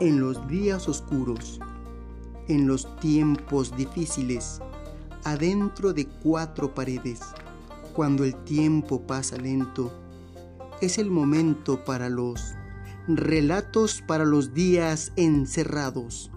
en los días oscuros, en los tiempos difíciles, adentro de cuatro paredes, cuando el tiempo pasa lento, es el momento para los relatos para los días encerrados.